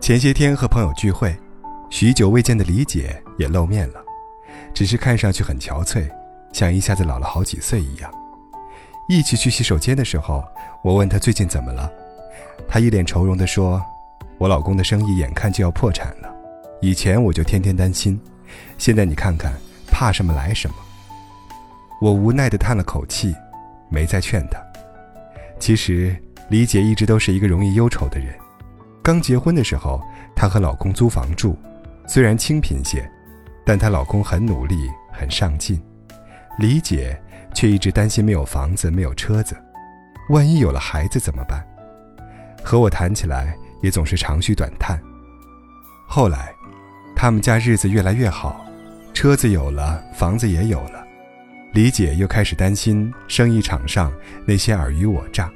前些天和朋友聚会，许久未见的李姐也露面了，只是看上去很憔悴，像一下子老了好几岁一样。一起去洗手间的时候，我问她最近怎么了，她一脸愁容地说：“我老公的生意眼看就要破产了，以前我就天天担心，现在你看看，怕什么来什么。”我无奈地叹了口气，没再劝她。其实李姐一直都是一个容易忧愁的人。刚结婚的时候，她和老公租房住，虽然清贫些，但她老公很努力，很上进。李姐却一直担心没有房子，没有车子，万一有了孩子怎么办？和我谈起来也总是长吁短叹。后来，他们家日子越来越好，车子有了，房子也有了，李姐又开始担心生意场上那些尔虞我诈。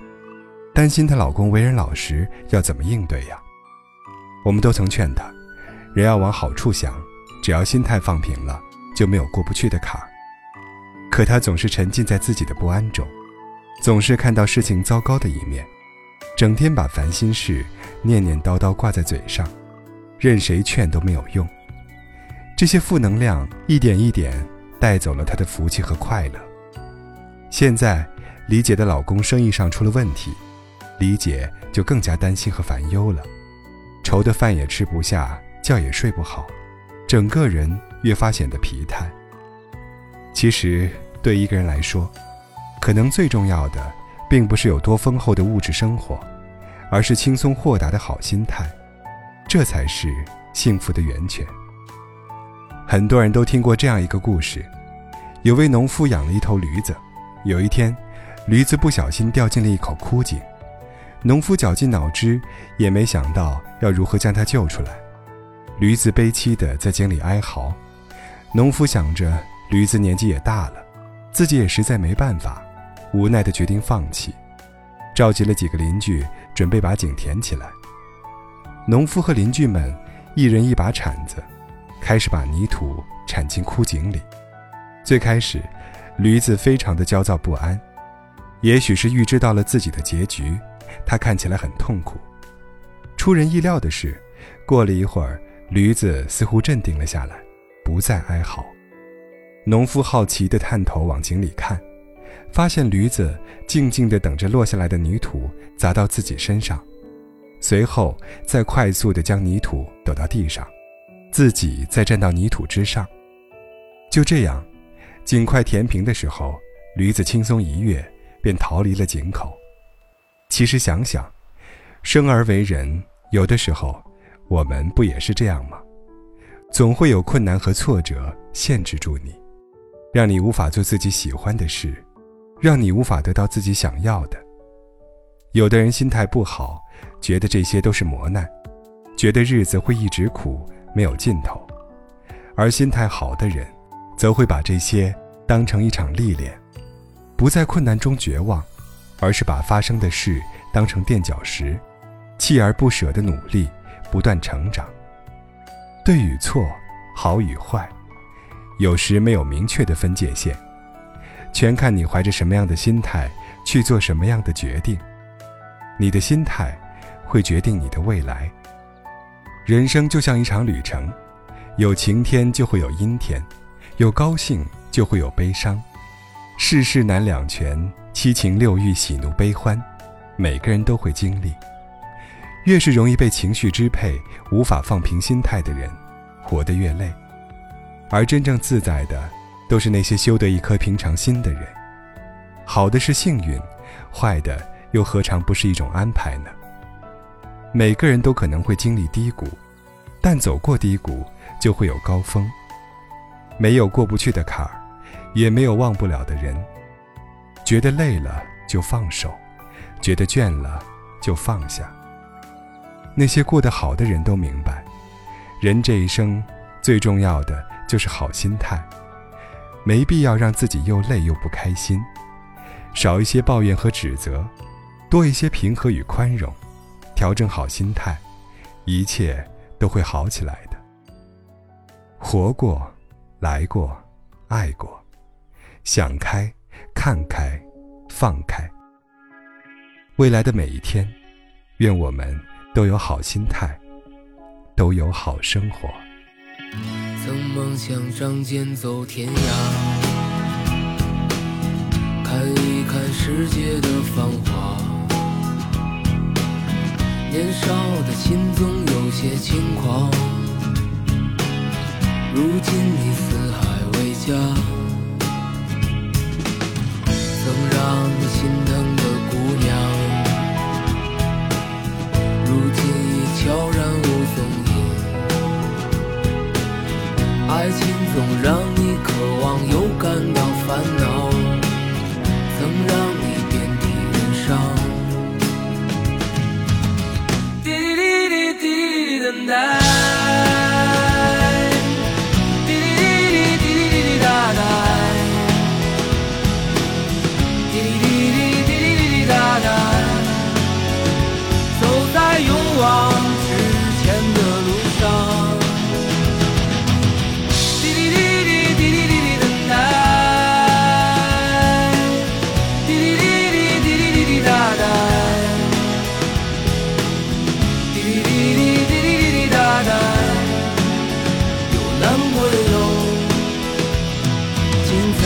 担心她老公为人老实，要怎么应对呀？我们都曾劝她，人要往好处想，只要心态放平了，就没有过不去的坎儿。可她总是沉浸在自己的不安中，总是看到事情糟糕的一面，整天把烦心事念念叨叨挂在嘴上，任谁劝都没有用。这些负能量一点一点带走了她的福气和快乐。现在，李姐的老公生意上出了问题。李姐就更加担心和烦忧了，愁得饭也吃不下，觉也睡不好，整个人越发显得疲态。其实，对一个人来说，可能最重要的，并不是有多丰厚的物质生活，而是轻松豁达的好心态，这才是幸福的源泉。很多人都听过这样一个故事：有位农夫养了一头驴子，有一天，驴子不小心掉进了一口枯井。农夫绞尽脑汁，也没想到要如何将它救出来。驴子悲凄地在井里哀嚎。农夫想着驴子年纪也大了，自己也实在没办法，无奈地决定放弃，召集了几个邻居，准备把井填起来。农夫和邻居们一人一把铲子，开始把泥土铲进枯井里。最开始，驴子非常的焦躁不安，也许是预知到了自己的结局。他看起来很痛苦。出人意料的是，过了一会儿，驴子似乎镇定了下来，不再哀嚎。农夫好奇地探头往井里看，发现驴子静静地等着落下来的泥土砸到自己身上，随后再快速地将泥土抖到地上，自己再站到泥土之上。就这样，井快填平的时候，驴子轻松一跃，便逃离了井口。其实想想，生而为人，有的时候，我们不也是这样吗？总会有困难和挫折限制住你，让你无法做自己喜欢的事，让你无法得到自己想要的。有的人心态不好，觉得这些都是磨难，觉得日子会一直苦，没有尽头；而心态好的人，则会把这些当成一场历练，不在困难中绝望。而是把发生的事当成垫脚石，锲而不舍的努力，不断成长。对与错，好与坏，有时没有明确的分界线，全看你怀着什么样的心态去做什么样的决定。你的心态会决定你的未来。人生就像一场旅程，有晴天就会有阴天，有高兴就会有悲伤，世事难两全。七情六欲、喜怒悲欢，每个人都会经历。越是容易被情绪支配、无法放平心态的人，活得越累。而真正自在的，都是那些修得一颗平常心的人。好的是幸运，坏的又何尝不是一种安排呢？每个人都可能会经历低谷，但走过低谷，就会有高峰。没有过不去的坎儿，也没有忘不了的人。觉得累了就放手，觉得倦了就放下。那些过得好的人都明白，人这一生最重要的就是好心态，没必要让自己又累又不开心，少一些抱怨和指责，多一些平和与宽容，调整好心态，一切都会好起来的。活过，来过，爱过，想开。看开，放开。未来的每一天，愿我们都有好心态，都有好生活。曾梦想仗剑走天涯，看一看世界的繁华。年少的心总有些轻狂，如今你四海为家，难过又精彩。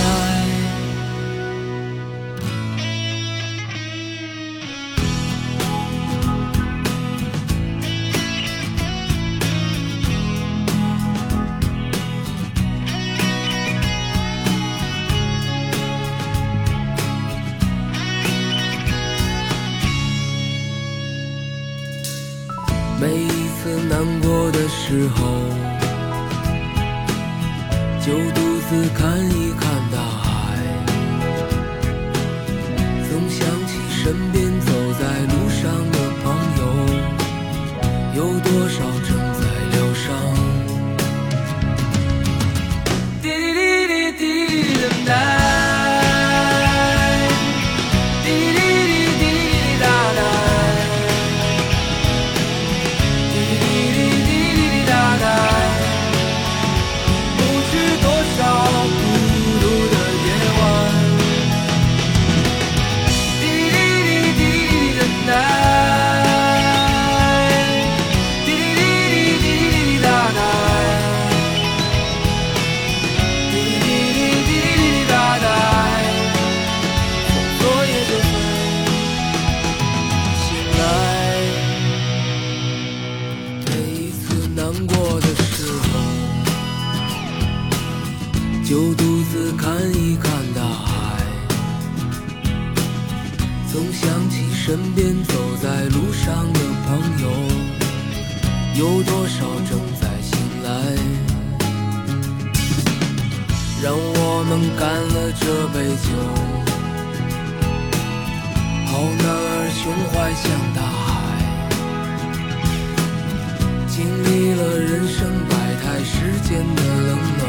每一次难过的时候。就独自看一看大海，总想起身边就独自看一看大海，总想起身边走在路上的朋友，有多少正在醒来。让我们干了这杯酒，好男儿胸怀像大海。经历了人生百态，世间的冷暖，